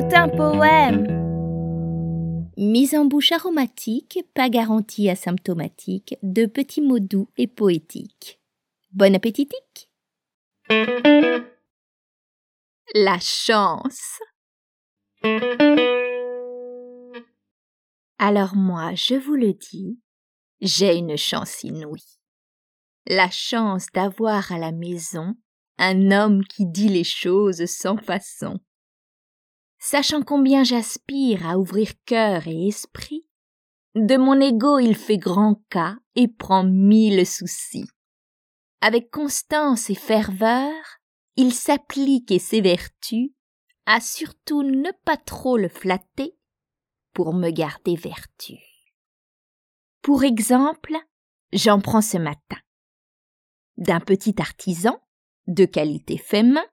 un poème. Mise en bouche aromatique, pas garantie asymptomatique, de petits mots doux et poétiques. Bon appétitique. La chance. Alors moi, je vous le dis, j'ai une chance inouïe. La chance d'avoir à la maison un homme qui dit les choses sans façon. Sachant combien j'aspire à ouvrir cœur et esprit, de mon ego il fait grand cas et prend mille soucis. Avec constance et ferveur, il s'applique et s'évertue à surtout ne pas trop le flatter pour me garder vertu. Pour exemple, j'en prends ce matin. D'un petit artisan, de qualité fait main,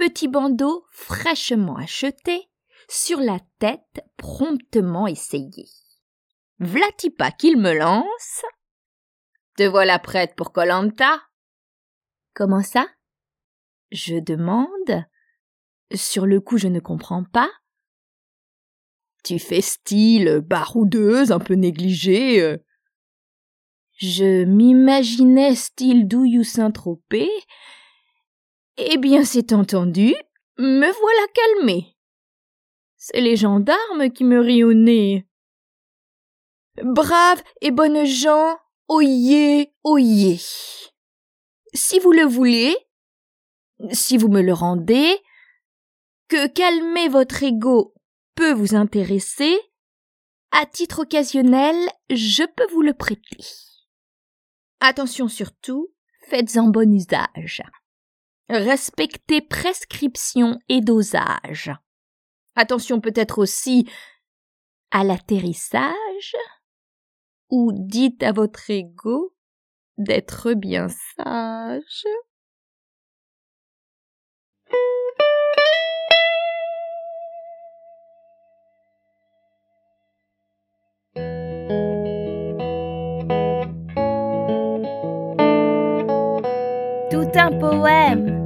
petit bandeau fraîchement acheté, sur la tête promptement essayé. V'là-t-il pas qu'il me lance Te voilà prête pour Colanta Comment ça? Je demande. Sur le coup, je ne comprends pas. Tu fais style baroudeuse, un peu négligée. Euh. Je m'imaginais style douillou Saint-Tropez, eh bien, c'est entendu, me voilà calmé. C'est les gendarmes qui me rient au nez. Braves et bonnes gens, oyez, oyez. Si vous le voulez, si vous me le rendez, que calmer votre ego peut vous intéresser, à titre occasionnel, je peux vous le prêter. Attention surtout, faites-en bon usage. Respectez prescription et dosage. Attention peut-être aussi à l'atterrissage, ou dites à votre ego d'être bien sage. Tout un poème